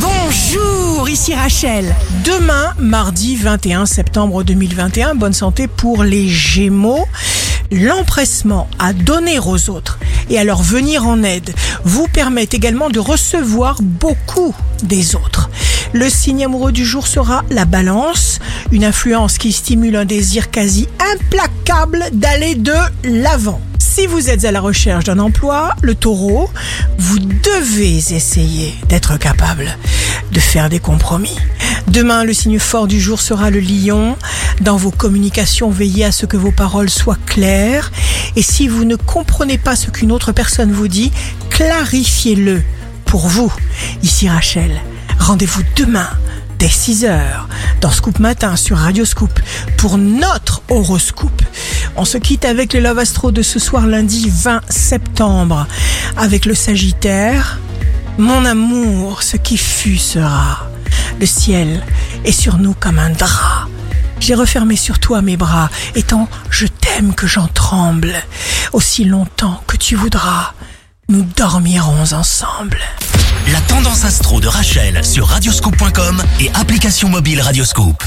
Bonjour, ici Rachel. Demain, mardi 21 septembre 2021, bonne santé pour les Gémeaux. L'empressement à donner aux autres et à leur venir en aide vous permet également de recevoir beaucoup des autres. Le signe amoureux du jour sera la balance, une influence qui stimule un désir quasi implacable d'aller de l'avant. Si vous êtes à la recherche d'un emploi, le taureau, vous devez essayer d'être capable de faire des compromis. Demain, le signe fort du jour sera le lion. Dans vos communications, veillez à ce que vos paroles soient claires. Et si vous ne comprenez pas ce qu'une autre personne vous dit, clarifiez-le pour vous. Ici Rachel, rendez-vous demain dès 6h dans Scoop Matin sur Radio Scoop pour notre horoscope. On se quitte avec le Love Astro de ce soir lundi 20 septembre avec le Sagittaire. Mon amour, ce qui fut sera. Le ciel est sur nous comme un drap. J'ai refermé sur toi mes bras, et tant je t'aime que j'en tremble. Aussi longtemps que tu voudras, nous dormirons ensemble. La tendance astro de Rachel sur radioscope.com et application mobile Radioscope.